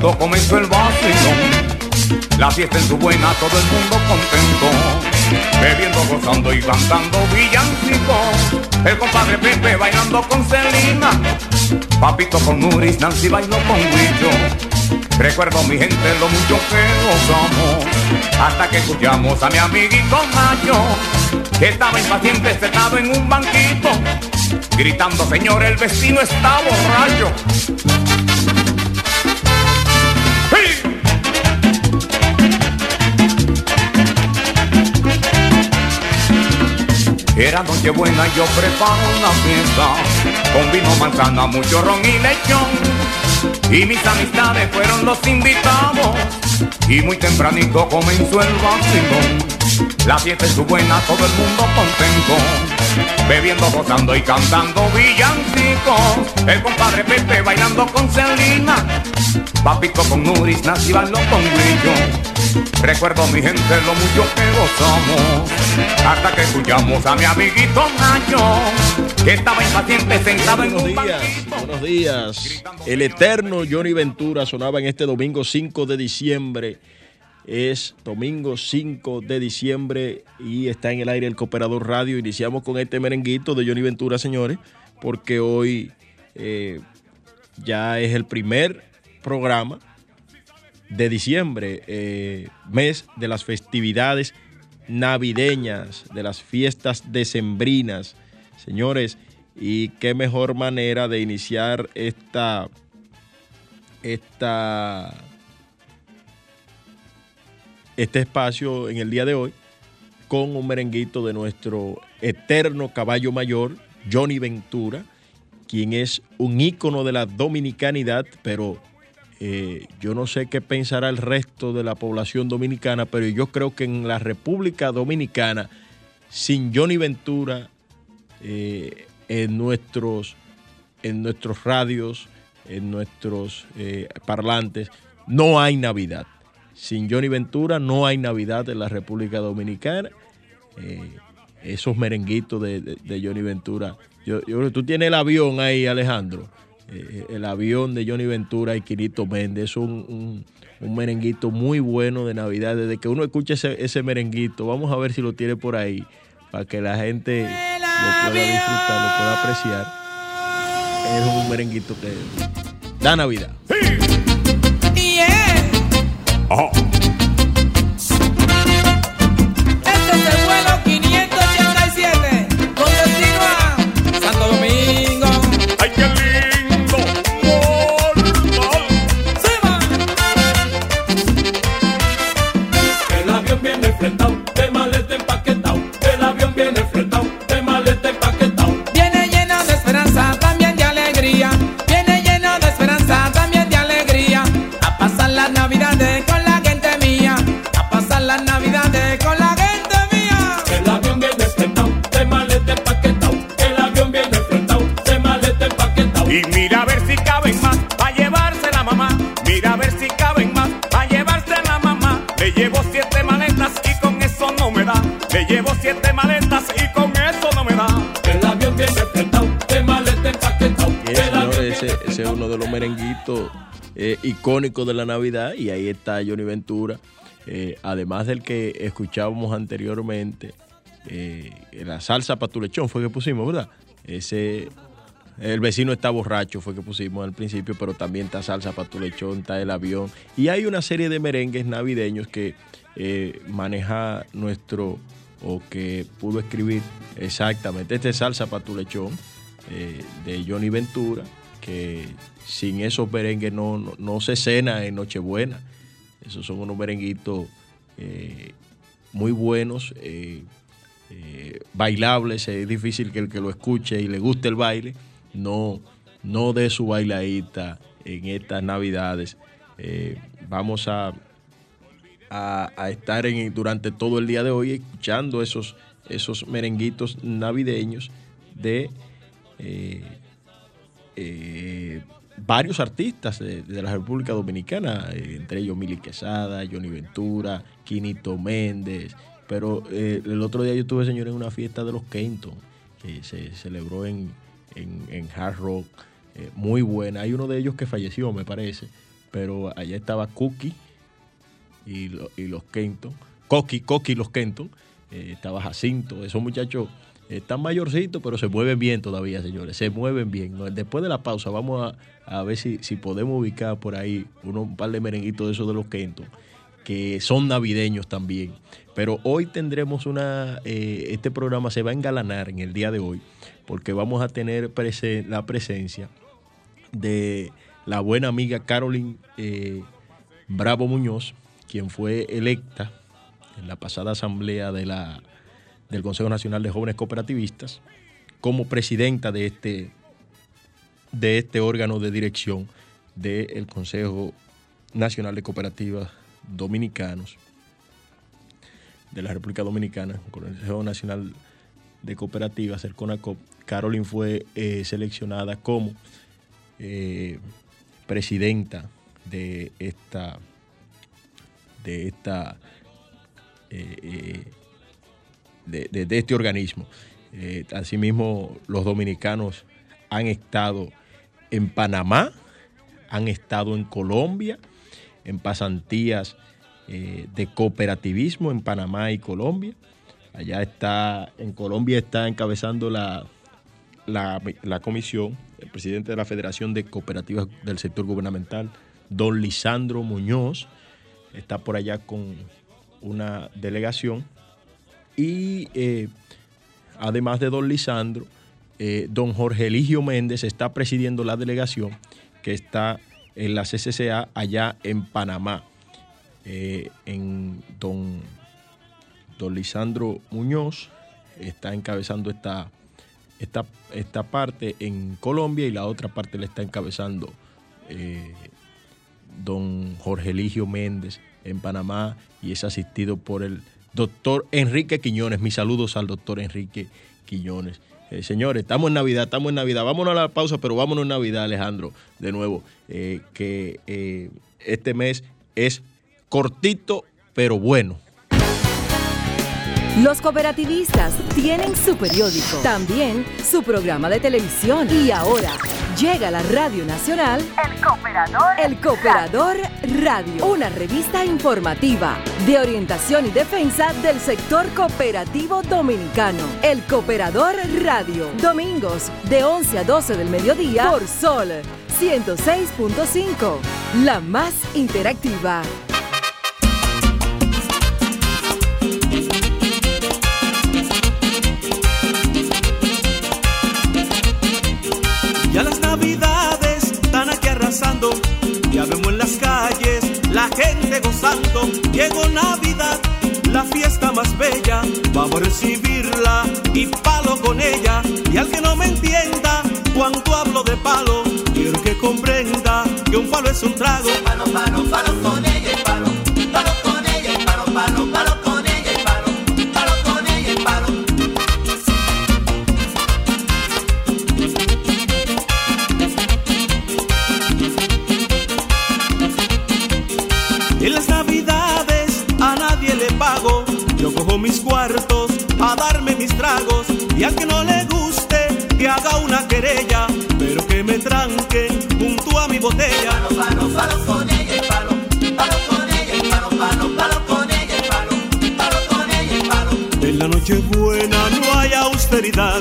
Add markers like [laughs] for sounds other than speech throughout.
comenzó el vacilón. La fiesta en su buena, todo el mundo contento. Bebiendo, gozando y cantando villancicos. El compadre Pepe bailando con Celina. Papito con Nuris, Nancy bailó con Guillo. Recuerdo mi gente lo mucho que gozamos. Hasta que escuchamos a mi amiguito Mayo. Que estaba impaciente sentado en un banquito. Gritando, señor, el vecino está borracho. Era noche buena y yo preparo una fiesta. Con vino, manzana, mucho ron y lechón. Y mis amistades fueron los invitados. Y muy tempranito comenzó el vacilón. La fiesta es su buena, todo el mundo contento Bebiendo, gozando y cantando villancicos El compadre Pepe bailando con Celina. Papito con Nuris, Nancy bailó con Grillo. Recuerdo mi gente lo mucho que gozamos. Hasta que escuchamos a mi amiguito Nacho Que estaba impaciente sentado en un días, Buenos días. El eterno Johnny Ventura sonaba en este domingo 5 de diciembre es domingo 5 de diciembre y está en el aire el Cooperador Radio. Iniciamos con este merenguito de Johnny Ventura, señores, porque hoy eh, ya es el primer programa de diciembre, eh, mes de las festividades navideñas, de las fiestas decembrinas. Señores, y qué mejor manera de iniciar esta, esta, este espacio en el día de hoy con un merenguito de nuestro eterno caballo mayor, Johnny Ventura, quien es un ícono de la dominicanidad, pero eh, yo no sé qué pensará el resto de la población dominicana, pero yo creo que en la República Dominicana, sin Johnny Ventura eh, en, nuestros, en nuestros radios, en nuestros eh, parlantes, no hay Navidad. Sin Johnny Ventura no hay Navidad en la República Dominicana. esos merenguitos de, Johnny Ventura. Yo, yo, tú tienes el avión ahí, Alejandro. Eh, el avión de Johnny Ventura y Quirito Méndez. Es un, merenguito muy bueno de Navidad. Desde que uno escucha ese, merenguito, vamos a ver si lo tiene por ahí, para que la gente lo pueda disfrutar, lo pueda apreciar. Es un merenguito que da Navidad. Oh. Eh, icónico de la Navidad y ahí está Johnny Ventura. Eh, además del que escuchábamos anteriormente, eh, la salsa patulechón fue que pusimos, ¿verdad? Ese, el vecino está borracho fue que pusimos al principio, pero también está salsa patulechón, está el avión. Y hay una serie de merengues navideños que maneja nuestro, o que pudo escribir exactamente, este es salsa patulechón de Johnny Ventura, sin esos merengues no, se cena en Nochebuena. Esos son unos merenguitos eh, muy buenos, eh, eh, bailables. Es difícil que el que lo escuche y le guste el baile no, no dé su bailadita en estas navidades. vamos a, a, estar en, durante todo el día de hoy escuchando esos, esos merenguitos navideños de varios artistas de, la República Dominicana, eh, entre ellos Mili Quesada, Johnny Ventura, Quinito Méndez. Pero eh, el otro día yo estuve, señor, en una fiesta de los Kenton, que se celebró en, Hard Rock, eh, muy buena. Hay uno de ellos que falleció, me parece, pero allá estaba Cookie y, los Kenton. Coqui, Coqui y los Kenton. estaba Jacinto, esos muchachos están mayorcitos, pero se mueven bien todavía, señores. Se mueven bien. Después de la pausa, vamos a, ver si, si, podemos ubicar por ahí un par de merenguitos de esos de los Kenton, que son navideños también. Pero hoy tendremos una. Eh, este programa se va a engalanar en el día de hoy, porque vamos a tener la presencia de la buena amiga Carolyn eh, Bravo Muñoz, quien fue electa en la pasada asamblea de la del Consejo Nacional de Jóvenes Cooperativistas como presidenta de este, de este órgano de dirección del Consejo Nacional de Cooperativas Dominicanos de la República Dominicana, Consejo Nacional de Cooperativas, el CONACOP. Carolyn fue eh, seleccionada como eh, presidenta de esta, de esta eh, de, este organismo. Eh, asimismo, los dominicanos han estado en Panamá, han estado en Colombia, en pasantías eh, de cooperativismo en Panamá y Colombia. Allá está, en Colombia está encabezando la, la, la, comisión, el presidente de la Federación de Cooperativas del Sector Gubernamental, don Lisandro Muñoz, está por allá con una delegación y eh, además de don Lisandro, eh, don Jorge Eligio Méndez está presidiendo la delegación que está en la CCCA allá en Panamá. Eh, don, don Lisandro Muñoz está encabezando esta, esta, esta parte en Colombia y la otra parte la está encabezando don Jorge Eligio Méndez en Panamá y es asistido por el doctor Enrique Quiñones. Mis saludos al doctor Enrique Quiñones. Eh, señores, estamos en Navidad, estamos en Navidad. Vámonos a la pausa, pero vámonos en Navidad, Alejandro, de nuevo. Eh, que eh, este mes es cortito, pero bueno. Los cooperativistas tienen su periódico, también su programa de televisión y ahora llega a la Radio Nacional El Cooperador, El Cooperador Radio, una revista informativa de orientación y defensa del sector cooperativo dominicano. El Cooperador Radio, domingos de 11 a 12 del mediodía por Sol 106.5, la más interactiva. Vemos en las calles la gente gozando. Llegó Navidad, la fiesta más bella, vamos a recibirla y palo con ella. Y al que no me entienda, cuando hablo de palo, quiero que comprenda que un palo es un trago. Palo, palo, palo con y al que no le guste que haga una querella, pero que me tranque junto a mi botella. Palo, palo, palo con ella y palo, palo con ella y palo, palo, palo con ella y palo, palo con ella y palo. En la noche buena no hay austeridad,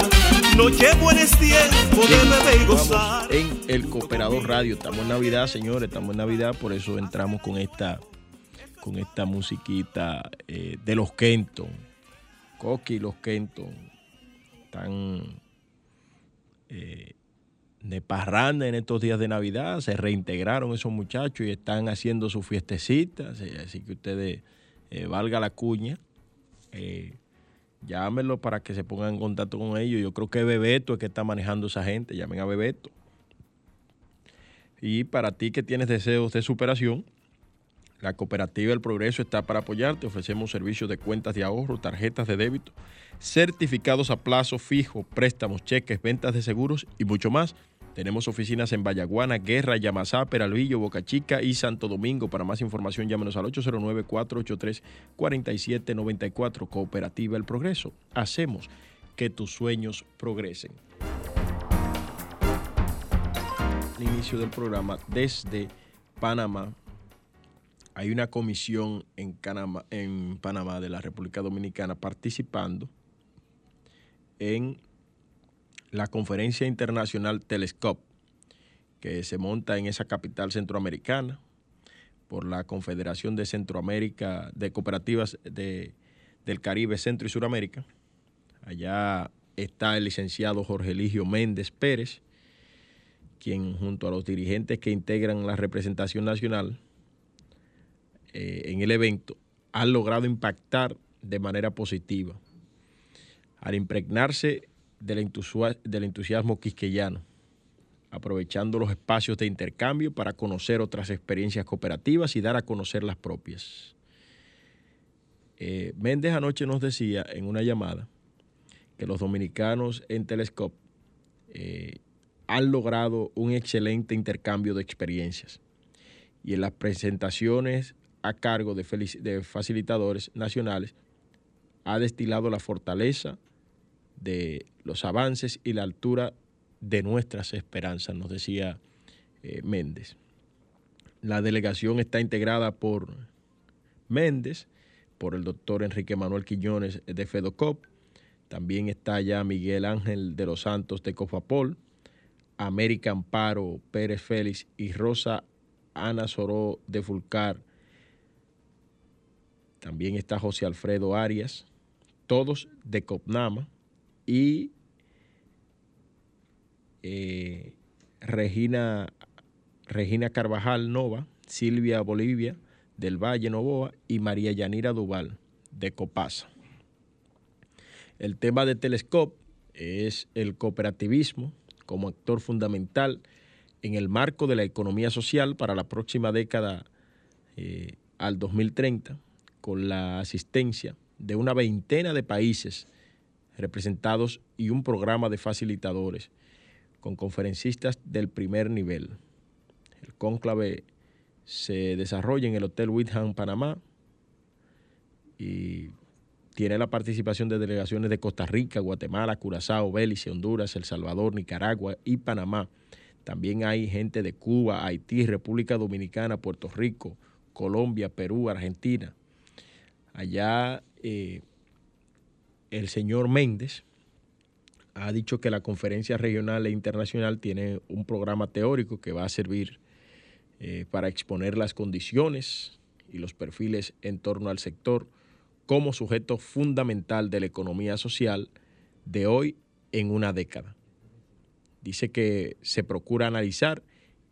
noche buena es tiempo de beber y gozar. en el Cooperador Radio. Estamos en Navidad, señores, estamos en Navidad, por eso entramos con esta, con esta musiquita eh, de los Kenton. Coqui y los Kenton están eh, de parranda en estos días de Navidad, se reintegraron esos muchachos y están haciendo sus fiestecitas, así que ustedes eh, valga la cuña. eh, llámenlo para que se pongan en contacto con ellos. Yo creo que Bebeto es que está manejando esa gente. Llamen a Bebeto. Y para ti que tienes deseos de superación, la Cooperativa del Progreso está para apoyarte. Ofrecemos servicios de cuentas de ahorro, tarjetas de débito, certificados a plazo fijo, préstamos, cheques, ventas de seguros y mucho más. Tenemos oficinas en Vallaguana, Guerra, Yamasá, Peralvillo, Boca Chica y Santo Domingo. Para más información, llámenos al 809-483-4794. Cooperativa El Progreso. Hacemos que tus sueños progresen. El inicio del programa desde Panamá. Hay una comisión en, Panamá de la República Dominicana participando en la conferencia internacional Telescope, que se monta en esa capital centroamericana por la Confederación de Centroamérica, de Cooperativas de- del Caribe, Centro y Suramérica. Allá está el licenciado Jorge Eligio Méndez Pérez, quien junto a los dirigentes que integran la representación nacional eh, en el evento han logrado impactar de manera positiva al impregnarse del, del entusiasmo quisqueyano, aprovechando los espacios de intercambio para conocer otras experiencias cooperativas y dar a conocer las propias. Eh, Méndez anoche nos decía en una llamada que los dominicanos en Telescope eh, han logrado un excelente intercambio de experiencias y en las presentaciones a cargo de, de facilitadores nacionales ha destilado la fortaleza de los avances y la altura de nuestras esperanzas, nos decía eh, Méndez. La delegación está integrada por Méndez, por el doctor Enrique Manuel Quiñones de FEDOCOP, también está allá Miguel Ángel de los Santos de Cofapol, América Amparo Pérez Félix y Rosa Ana Soró de Fulcar. También está José Alfredo Arias, todos de Copnama y eh, Regina, Regina Carvajal Nova, Silvia Bolivia del Valle Novoa y María Yanira Duval de Copasa. El tema de Telescope es el cooperativismo como actor fundamental en el marco de la economía social para la próxima década eh, al 2030, con la asistencia de una veintena de países representados y un programa de facilitadores con conferencistas del primer nivel. El cónclave se desarrolla en el Hotel Windham, Panamá, y tiene la participación de delegaciones de Costa Rica, Guatemala, Curazao, Belice, Honduras, El Salvador, Nicaragua y Panamá. También hay gente de Cuba, Haití, República Dominicana, Puerto Rico, Colombia, Perú, Argentina. Allá eh, el señor Méndez ha dicho que la conferencia regional e internacional tiene un programa teórico que va a servir eh, para exponer las condiciones y los perfiles en torno al sector como sujeto fundamental de la economía social de hoy en una década. Dice que se procura analizar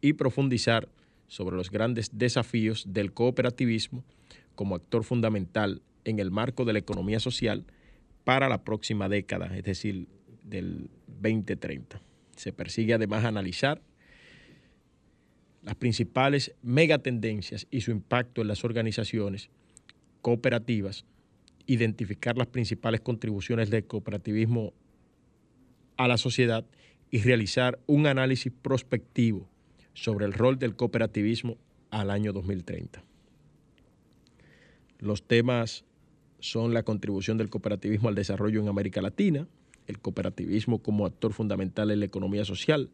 y profundizar sobre los grandes desafíos del cooperativismo como actor fundamental en el marco de la economía social para la próxima década, es decir, del 2030. Se persigue además analizar las principales megatendencias y su impacto en las organizaciones cooperativas identificar las principales contribuciones del cooperativismo a la sociedad y realizar un análisis prospectivo sobre el rol del cooperativismo al año 2030. Los temas son la contribución del cooperativismo al desarrollo en América Latina, el cooperativismo como actor fundamental en la economía social,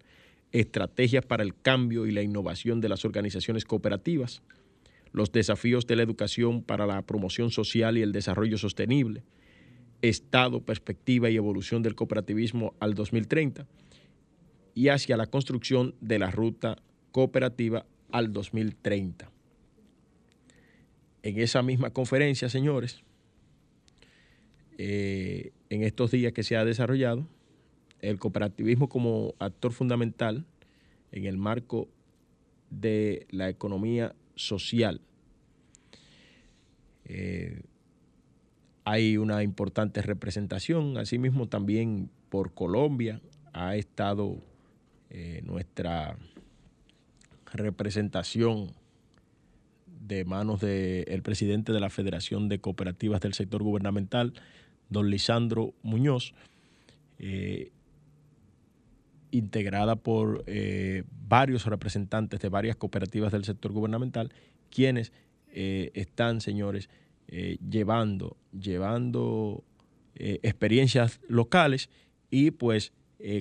estrategias para el cambio y la innovación de las organizaciones cooperativas, los desafíos de la educación para la promoción social y el desarrollo sostenible, estado, perspectiva y evolución del cooperativismo al 2030 y hacia la construcción de la ruta cooperativa al 2030. En esa misma conferencia, señores, eh, en estos días que se ha desarrollado, el cooperativismo como actor fundamental en el marco de la economía social. Eh, hay una importante representación, asimismo también por Colombia ha estado eh, nuestra representación de manos del presidente de la Federación de Cooperativas del Sector Gubernamental, don Lisandro Muñoz, eh, integrada por eh, varios representantes de varias cooperativas del sector gubernamental, quienes eh, están, señores, llevando, llevando experiencias locales y pues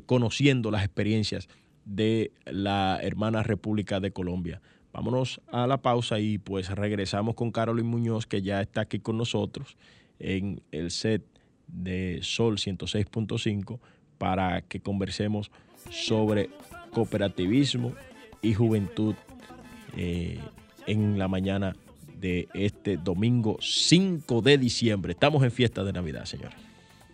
conociendo las experiencias de la hermana República de Colombia. Vámonos a la pausa y pues regresamos con Carolyn Muñoz, que ya está aquí con nosotros en el set de Sol 106.5 para que conversemos sobre cooperativismo y juventud eh, en la mañana de este domingo 5 de diciembre. Estamos en fiesta de Navidad, señores.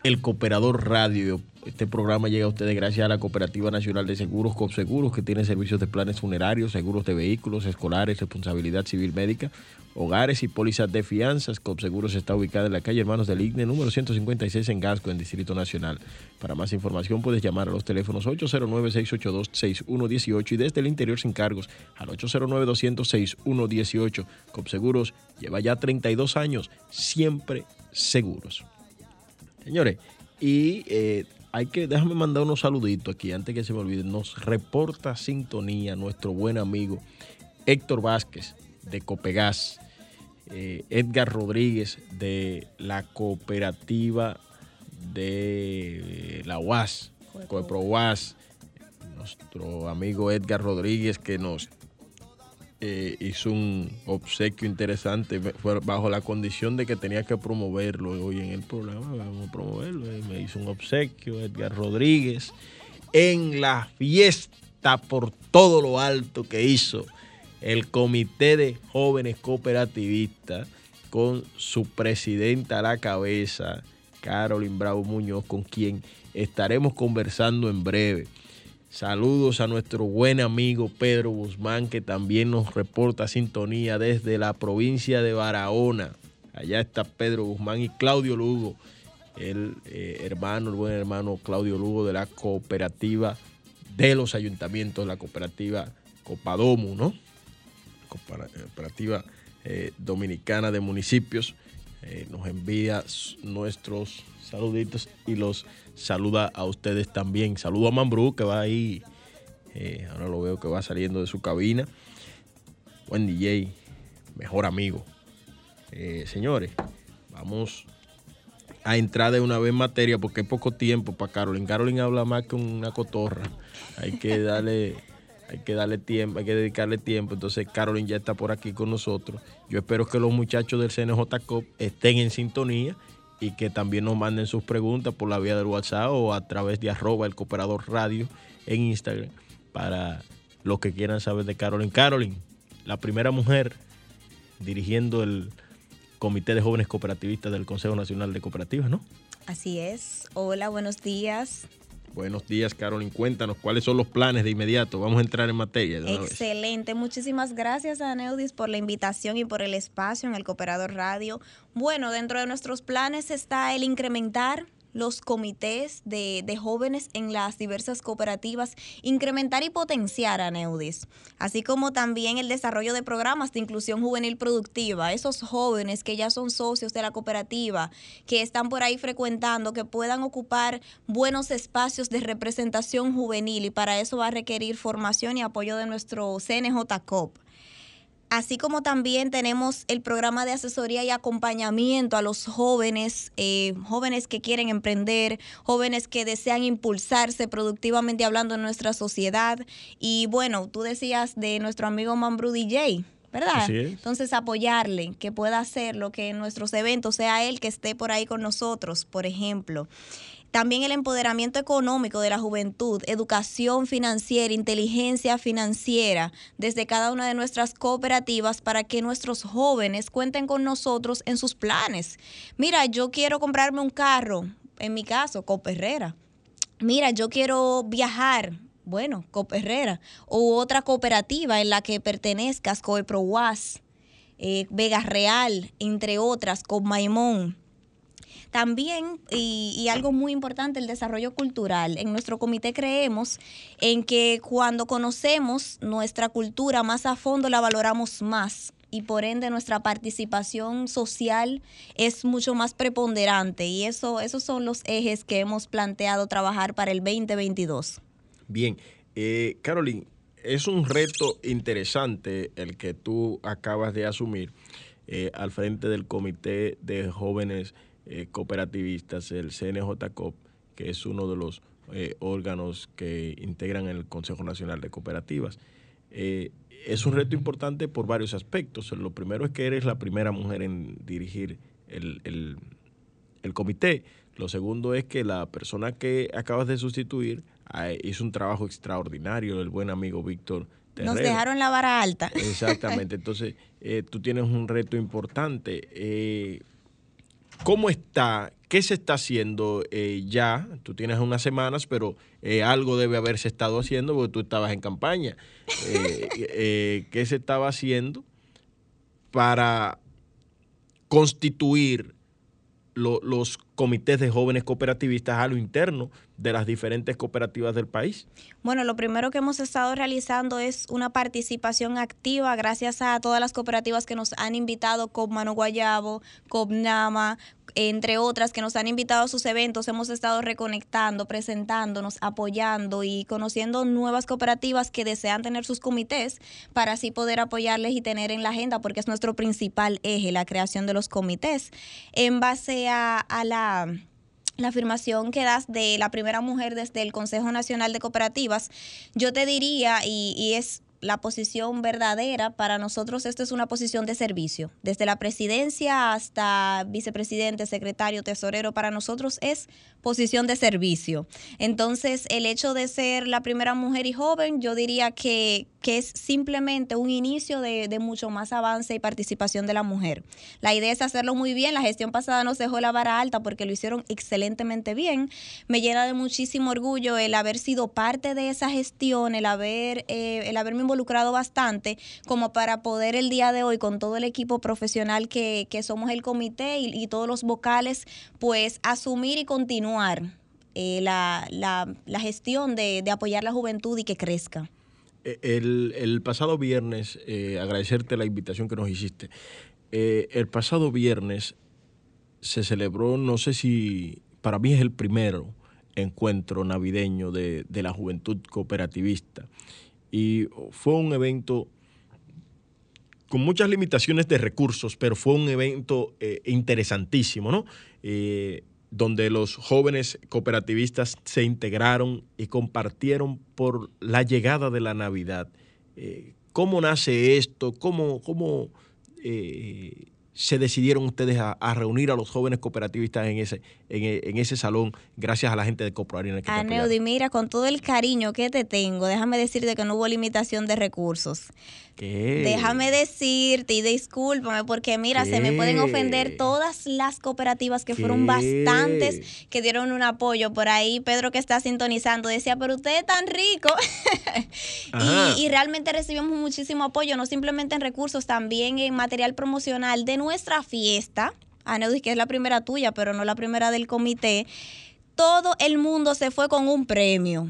El Cooperador Radio este programa llega a ustedes gracias a la Cooperativa Nacional de Seguros, COPSEGUROS, que tiene servicios de planes funerarios, seguros de vehículos, escolares, responsabilidad civil médica, hogares y pólizas de fianzas. COPSEGUROS está ubicada en la calle Hermanos del IGNE, número 156 en Gasco, en Distrito Nacional. Para más información puedes llamar a los teléfonos 809-682-6118 y desde el interior sin cargos al 809-206-118. COPSEGUROS lleva ya 32 años, siempre seguros. Señores, y eh, hay que, déjame mandar unos saluditos aquí antes que se me olvide. Nos reporta sintonía nuestro buen amigo Héctor Vázquez de Copegas, eh, Edgar Rodríguez de la cooperativa de la UAS, Coepro UAS, nuestro amigo Edgar Rodríguez que nos eh, hizo un obsequio interesante fue bajo la condición de que tenía que promoverlo hoy en el programa, vamos a promoverlo. Y me hizo un obsequio Edgar Rodríguez en la fiesta por todo lo alto que hizo el Comité de Jóvenes Cooperativistas con su presidenta a la cabeza, Carolyn Bravo Muñoz, con quien estaremos conversando en breve. Saludos a nuestro buen amigo Pedro Guzmán, que también nos reporta sintonía desde la provincia de Barahona. Allá está Pedro Guzmán y Claudio Lugo, el eh, hermano, el buen hermano Claudio Lugo de la cooperativa de los ayuntamientos, la cooperativa Copadomu, ¿no? Cooperativa eh, Dominicana de Municipios. Eh, nos envía nuestros saluditos y los saluda a ustedes también. Saludo a Mambrú que va ahí, eh, ahora lo veo que va saliendo de su cabina. Buen DJ, mejor amigo. Eh, señores, vamos a entrar de una vez en materia porque hay poco tiempo para Carolyn. Carolyn habla más que una cotorra. Hay que [laughs] darle, hay que darle tiempo, hay que dedicarle tiempo. Entonces Carolyn ya está por aquí con nosotros. Yo espero que los muchachos del CNJ COP estén en sintonía y que también nos manden sus preguntas por la vía del WhatsApp o a través de arroba el cooperador radio en Instagram para los que quieran saber de Carolyn. Carolyn, la primera mujer dirigiendo el Comité de Jóvenes Cooperativistas del Consejo Nacional de Cooperativas, ¿no? Así es. Hola, buenos días. Buenos días, Carolyn. Cuéntanos cuáles son los planes de inmediato. Vamos a entrar en materia. De Excelente. Muchísimas gracias a Neudis por la invitación y por el espacio en el Cooperador Radio. Bueno, dentro de nuestros planes está el incrementar los comités de, jóvenes en las diversas cooperativas, incrementar y potenciar a Neudis, así como también el desarrollo de programas de inclusión juvenil productiva, esos jóvenes que ya son socios de la cooperativa, que están por ahí frecuentando, que puedan ocupar buenos espacios de representación juvenil y para eso va a requerir formación y apoyo de nuestro CNJCOP así como también tenemos el programa de asesoría y acompañamiento a los jóvenes, eh, jóvenes que quieren emprender, jóvenes que desean impulsarse productivamente hablando en nuestra sociedad. Y bueno, tú decías de nuestro amigo Mambrú DJ. ¿verdad? Entonces apoyarle, que pueda hacerlo, que en nuestros eventos sea él que esté por ahí con nosotros, por ejemplo. También el empoderamiento económico de la juventud, educación financiera, inteligencia financiera desde cada una de nuestras cooperativas para que nuestros jóvenes cuenten con nosotros en sus planes. Mira, yo quiero comprarme un carro, en mi caso, Coperrera. Mira, yo quiero viajar, bueno, Coperrera. O otra cooperativa en la que pertenezcas, Coeprowas, eh, Vega Real, entre otras, con Maimón también, y, algo muy importante, el desarrollo cultural. En nuestro comité creemos en que cuando conocemos nuestra cultura más a fondo, la valoramos más y por ende nuestra participación social es mucho más preponderante y eso esos son los ejes que hemos planteado trabajar para el 2022. Bien, eh, Caroline, es un reto interesante el que tú acabas de asumir eh, al frente del Comité de Jóvenes eh, cooperativistas, el CNJCOP, que es uno de los eh, órganos que integran el Consejo Nacional de Cooperativas. Eh, es un reto importante por varios aspectos. Lo primero es que eres la primera mujer en dirigir el, el, comité. Lo segundo es que la persona que acabas de sustituir ah, hizo un trabajo extraordinario, el buen amigo Víctor Nos dejaron la vara alta. Exactamente. [laughs] Entonces, tú tienes un reto importante. ¿Cómo está? ¿Qué se está haciendo eh, ya? Tú tienes unas semanas, pero eh, algo debe haberse estado haciendo porque tú estabas en campaña. [laughs] Eh, ¿Qué se estaba haciendo para constituir los comités de jóvenes cooperativistas a lo interno de las diferentes cooperativas del país? Bueno, lo primero que hemos estado realizando es una participación activa gracias a todas las cooperativas que nos han invitado, Mano Guayabo, Copnama, entre otras que nos han invitado a sus eventos, hemos estado reconectando, presentándonos, apoyando y conociendo nuevas cooperativas que desean tener sus comités para así poder apoyarles y tener en la agenda, porque es nuestro principal eje, la creación de los comités. En base a, la la afirmación que das de la primera mujer desde el Consejo Nacional de Cooperativas, yo te diría, y, y, es la posición verdadera, para nosotros esto es una posición de servicio. Desde la presidencia hasta vicepresidente, secretario, tesorero, para nosotros es posición de servicio. Entonces, el hecho de ser la primera mujer y joven, yo diría que, que es simplemente un inicio de, de mucho más avance y participación de la mujer. La idea es hacerlo muy bien. La gestión pasada nos dejó la vara alta porque lo hicieron excelentemente bien. Me llena de muchísimo orgullo el haber sido parte de esa gestión, el haber, eh, el haberme involucrado bastante, como para poder el día de hoy, con todo el equipo profesional que, que somos el comité y, todos los vocales, pues asumir y continuar eh, la, la- la gestión de, de apoyar la juventud y que crezca. Eh, El, el pasado viernes, eh, agradecerte la invitación que nos hiciste. El pasado viernes se celebró, no sé si para mí es el primero encuentro navideño de, de la juventud cooperativista. Y fue un evento con muchas limitaciones de recursos, pero fue un evento eh, interesantísimo, ¿no? Eh, donde los jóvenes cooperativistas se integraron y compartieron por la llegada de la Navidad. Eh, ¿Cómo nace esto? ¿Cómo, cómo se decidieron ustedes a, a reunir a los jóvenes cooperativistas en ese, en, en ese salón gracias a la gente de Coproarina que? Aneudi, mira, con todo el cariño que te tengo, déjame decirte que no hubo limitación de recursos. ¿Qué? Déjame decirte y discúlpame porque mira, se me pueden ofender todas las cooperativas que fueron bastantes que dieron un apoyo por ahí. Pedro que está sintonizando decía, pero usted es tan rico. [laughs] Y, y realmente recibimos muchísimo apoyo, no simplemente en recursos, también en material promocional de nuestra fiesta. Aneudis, que es la primera tuya, pero no la primera del comité. Todo el mundo se fue con un premio.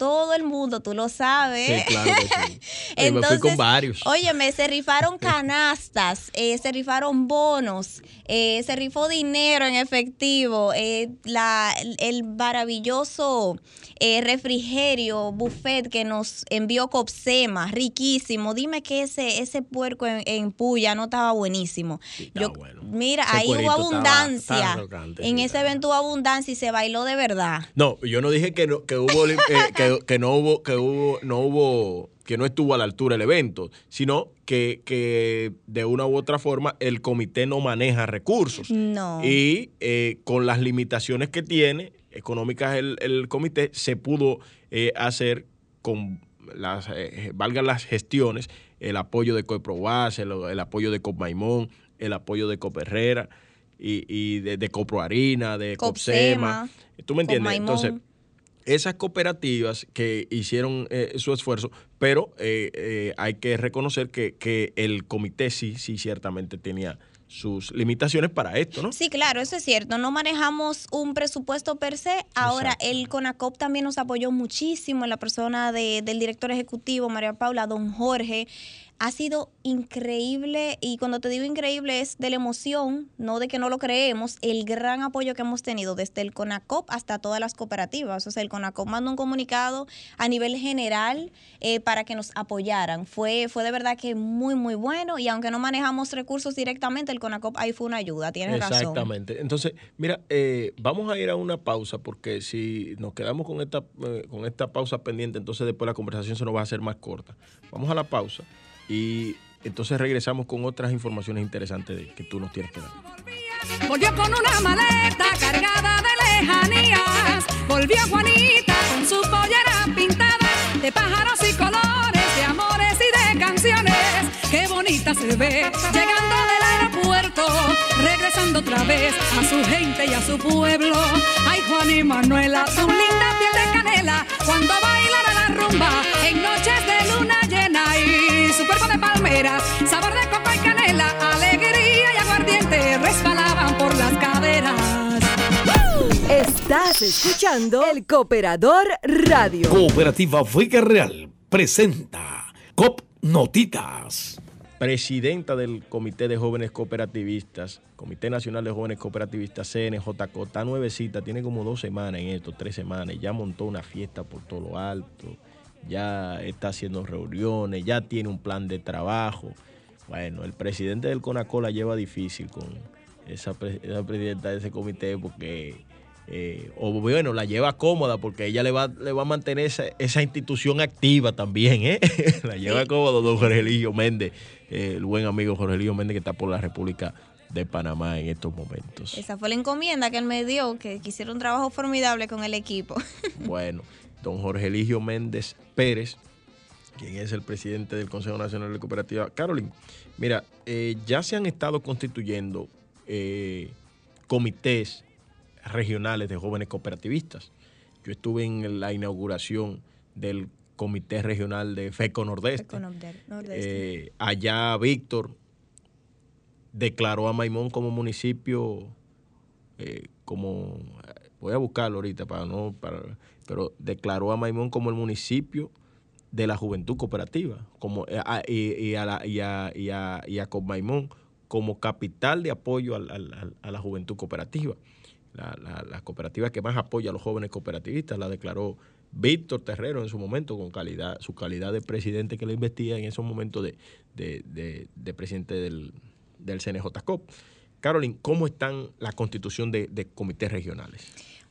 Todo el mundo, tú lo sabes. Sí, claro que sí. [laughs] Oye, me fui con varios. Óyeme, se rifaron [laughs] canastas, eh, se rifaron bonos, eh, se rifó dinero en efectivo, eh, la, el maravilloso eh, refrigerio, buffet que nos envió Copsema, riquísimo. Dime que ese, ese puerco en, en Puya no estaba buenísimo. estaba bueno. Mira, Ese ahí hubo estaba- abundancia. estaba en sí, ese evento hubo abundancia y se bailó de verdad. No, yo no dije que no, que hubo que, que no hubo, que hubo, no hubo, que no estuvo a la altura el evento, sino que, que de una u otra forma el comité no maneja recursos. No. Y eh, con las limitaciones que tiene económicas el, el comité, se pudo eh, hacer con las, eh, valgan las gestiones, el apoyo de Coeproas, el, el apoyo de Copmaimón, el apoyo de Coperrera y, y de, de Coproharina, de Copsema. ¿Tú me entiendes? Entonces, esas cooperativas que hicieron eh, su esfuerzo, pero eh, eh, hay que reconocer que, que el comité sí, sí ciertamente tenía sus limitaciones para esto, ¿no? Sí, claro, eso es cierto. No manejamos un presupuesto per se. Ahora, Exacto. el CONACOP también nos apoyó muchísimo en la persona de- del director ejecutivo, María Paula, don Jorge. Ha sido increíble y cuando te digo increíble es de la emoción, no de que no lo creemos, el gran apoyo que hemos tenido desde el CONACOP hasta todas las cooperativas. O sea, el CONACOP mandó un comunicado a nivel general eh, para que nos apoyaran. Fue, fue de verdad que muy, muy bueno y aunque no manejamos recursos directamente, el CONACOP ahí fue una ayuda, tienes razón. Exactamente. Entonces, mira, eh, vamos a ir a una pausa porque si nos quedamos con esta, eh, con esta pausa pendiente, entonces después la conversación se nos va a hacer más corta. Vamos a la pausa y entonces regresamos con otras informaciones interesantes que tú nos tienes que dar. Volvió con una maleta cargada de lejanías. Volvió Juanita con su pollera pintada de pájaros y colores, de amores y de canciones. Qué bonita se ve llegando del aeropuerto, regresando otra vez a su gente y a su pueblo. Ay, Juan y Manuela, su linda piel de canela, cuando bailan a la rumba en noches Estás escuchando El Cooperador Radio. Cooperativa Vega Real presenta COP Notitas. Presidenta del Comité de Jóvenes Cooperativistas, Comité Nacional de Jóvenes Cooperativistas, CNJCO, está nuevecita, tiene como dos semanas en esto, tres semanas, ya montó una fiesta por todo lo alto, ya está haciendo reuniones, ya tiene un plan de trabajo. Bueno, el presidente del CONACO la lleva difícil con esa, pre- esa presidenta de ese comité porque eh, o bueno, la lleva cómoda porque ella le va, le va a mantener esa, esa institución activa también, ¿eh? [laughs] la lleva cómoda don Jorge Eligio Méndez, eh, el buen amigo Jorge Eligio Méndez que está por la República de Panamá en estos momentos. Esa fue la encomienda que él me dio, que, hiciera un trabajo formidable con el equipo. [laughs] Bueno, don Jorge Eligio Méndez Pérez, quien es el presidente del Consejo Nacional de Cooperativa. Carolyn, mira, eh, ya se han estado constituyendo eh, comités regionales de jóvenes cooperativistas. Yo estuve en la inauguración del Comité Regional de FECO Nordeste. Norde- Nordeste. Eh, allá Víctor declaró a Maimón como municipio, eh, como voy a buscarlo ahorita para no, para, pero declaró a Maimón como el municipio de la juventud cooperativa, como eh, a- y, y a la, y a, y a- y a Conmaimón como capital de apoyo a la juventud cooperativa. La, la- la cooperativa que más apoya a los jóvenes cooperativistas la declaró Víctor Terrero en su momento, con calidad, su calidad de presidente que le investiga en esos momentos de, de- de- de presidente del, del CNJCOP. Carolyn, ¿cómo están la constitución de, de comités regionales?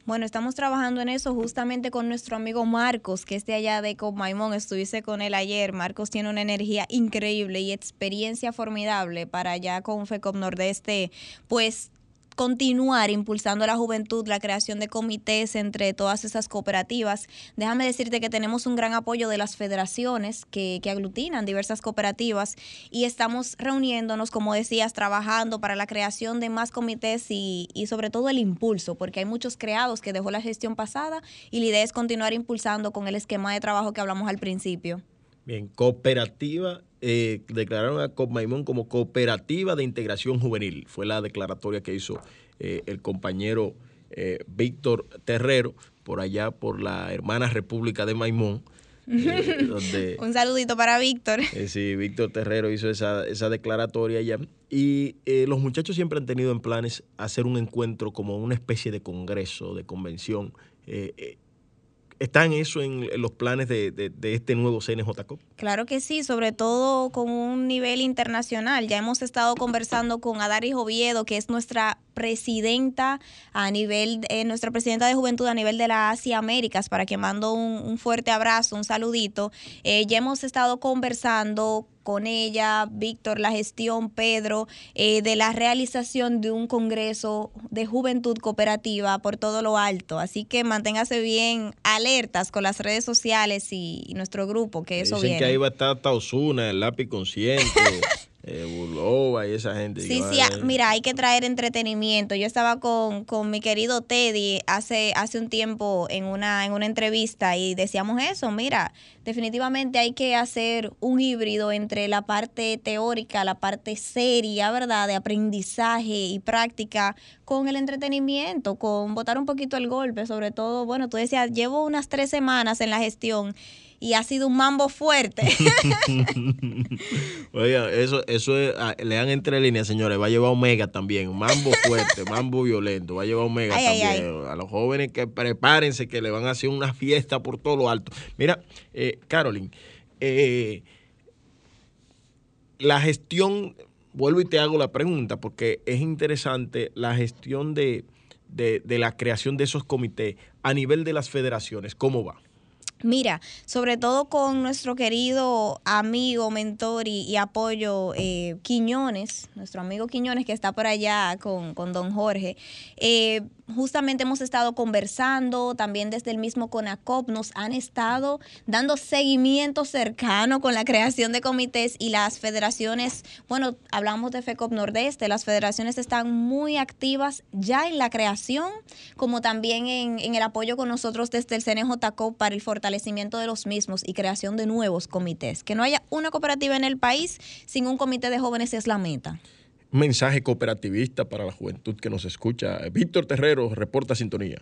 Bueno, estamos trabajando en eso justamente con nuestro amigo Marcos, que es de allá de Comaimón. Estuviste con él ayer. Marcos tiene una energía increíble y experiencia formidable para allá con FECOP Nordeste, pues continuar impulsando a la juventud, la creación de comités entre todas esas cooperativas. Déjame decirte que tenemos un gran apoyo de las federaciones que, que aglutinan diversas cooperativas y estamos reuniéndonos, como decías, trabajando para la creación de más comités y, y sobre todo el impulso, porque hay muchos creados que dejó la gestión pasada y la idea es continuar impulsando con el esquema de trabajo que hablamos al principio. Bien, cooperativa, eh, declararon a Maimón como cooperativa de integración juvenil. Fue la declaratoria que hizo eh, el compañero eh, Víctor Terrero por allá por la hermana República de Maimón. eh, [laughs] donde, Un saludito para Víctor. eh, sí, Víctor Terrero hizo esa, esa declaratoria allá. Y eh, los muchachos siempre han tenido en planes hacer un encuentro como una especie de congreso, de convención. Eh, ¿Están eso en, en los planes de, de- de este nuevo CNJCOP? Claro que sí, sobre todo con un nivel internacional. Ya hemos estado conversando con Adaris Oviedo, que es nuestra presidenta a nivel, eh, nuestra presidenta de juventud a nivel de la Asia Américas, para que mando un, un fuerte abrazo, un saludito. Eh, ya hemos estado conversando con ella, Víctor, la gestión, Pedro, eh, de la realización de un congreso de juventud cooperativa por todo lo alto. Así que manténgase bien alertas con las redes sociales y, y nuestro grupo, que eso Dicen viene. que ahí va a estar Tausuna, el lápiz consciente, [laughs] eh, Bulova y esa gente. Sí, sí, a- mira, hay que traer entretenimiento. Yo estaba con, con mi querido Teddy hace, hace un tiempo en una, en una entrevista y decíamos eso, mira, definitivamente hay que hacer un híbrido entre la parte teórica, la parte seria, ¿verdad? De aprendizaje y práctica con el entretenimiento, con botar un poquito el golpe, sobre todo, bueno, tú decías, llevo unas tres semanas en la gestión y ha sido un mambo fuerte. [laughs] Oiga, eso, eso es, ah, lean entre líneas, señores, va a llevar Omega también, mambo fuerte, [laughs] mambo violento, va a llevar Omega Ay, ay, también. A los jóvenes que prepárense que le van a hacer una fiesta por todo lo alto. Mira, eh, Carolyn, eh, la gestión, vuelvo y te hago la pregunta, porque es interesante la gestión de, de, de la creación de esos comités a nivel de las federaciones, ¿cómo va? Mira, sobre todo con nuestro querido amigo, mentor y, apoyo eh, Quiñones, nuestro amigo Quiñones que está por allá con, con don Jorge. eh, justamente hemos estado conversando, también desde el mismo CONACOP nos han estado dando seguimiento cercano con la creación de comités y las federaciones, bueno, hablamos de FECOP Nordeste, las federaciones están muy activas ya en la creación, como también en, en el apoyo con nosotros desde el CNJCOP para el fortalecimiento de los mismos y creación de nuevos comités. Que no haya una cooperativa en el país sin un comité de jóvenes es la meta. Mensaje cooperativista para la juventud que nos escucha. Víctor Terrero, reporta sintonía.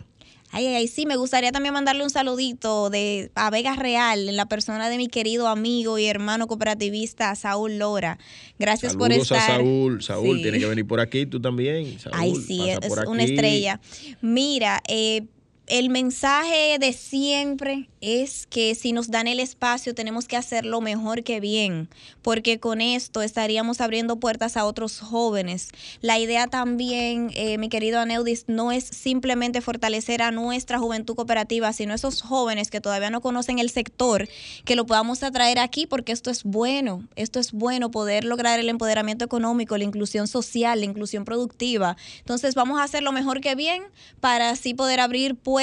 Ay, ay, ay, sí, me gustaría también mandarle un saludito de a Vega Real, en la persona de mi querido amigo y hermano cooperativista Saúl Lora. Gracias por Saludos estar. a Saúl. Saúl Sí. tiene que venir por aquí, tú también. Saúl, Ay, sí, es una estrella. Mira, eh, el mensaje de siempre es que si nos dan el espacio tenemos que hacerlo mejor que bien, porque con esto estaríamos abriendo puertas a otros jóvenes. La idea también, eh, mi querido Aneudis, no es simplemente fortalecer a nuestra juventud cooperativa, sino esos jóvenes que todavía no conocen el sector, que lo podamos atraer aquí, porque esto es bueno, esto es bueno, poder lograr el empoderamiento económico, la inclusión social, la inclusión productiva. Entonces vamos a hacerlo mejor que bien para así poder abrir puertas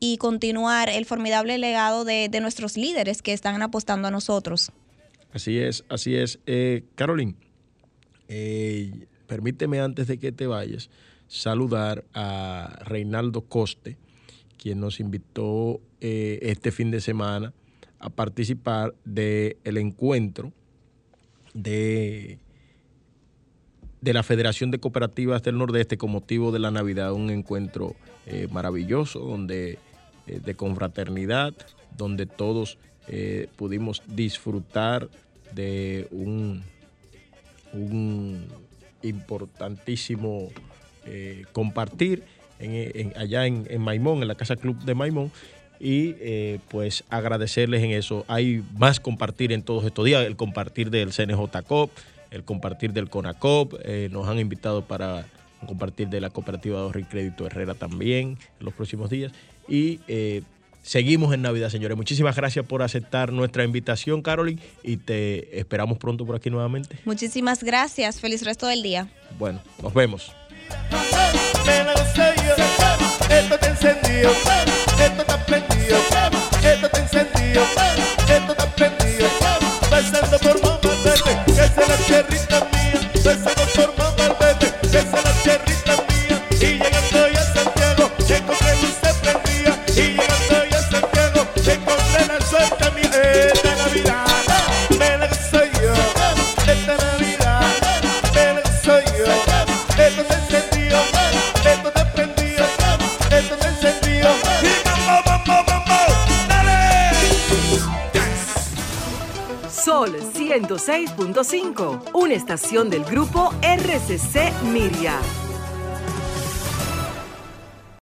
y continuar el formidable legado de, de nuestros líderes que están apostando a nosotros. Así es, así es. Eh, Caroline, eh, permíteme antes de que te vayas saludar a Reinaldo Coste, quien nos invitó eh, este fin de semana a participar del el encuentro de, de la Federación de Cooperativas del Nordeste con motivo de la Navidad, un encuentro eh, maravilloso, donde eh, de confraternidad, donde todos eh, pudimos disfrutar de un, importantísimo compartir en- allá en, en Maimón, en la Casa Club de Maimón. Y pues agradecerles en eso. Hay más compartir en todos estos días, el compartir del CNJ el compartir del CONACOP, nos han invitado para compartir de la cooperativa de ahorro y crédito Herrera también en los próximos días. Y eh, seguimos en Navidad, señores. Muchísimas gracias por aceptar nuestra invitación, Carolyn, y te esperamos pronto por aquí nuevamente. Muchísimas gracias. Feliz resto del día. Bueno, nos vemos. Me la gocé yo, esto te encendió, esto te prendido, esto te encendió, esto te prendido, pasando por Monteverde, que es la tierrita mía, pasando por Monteverde, que es la tierrita 106.5, una estación del grupo RCC Miria.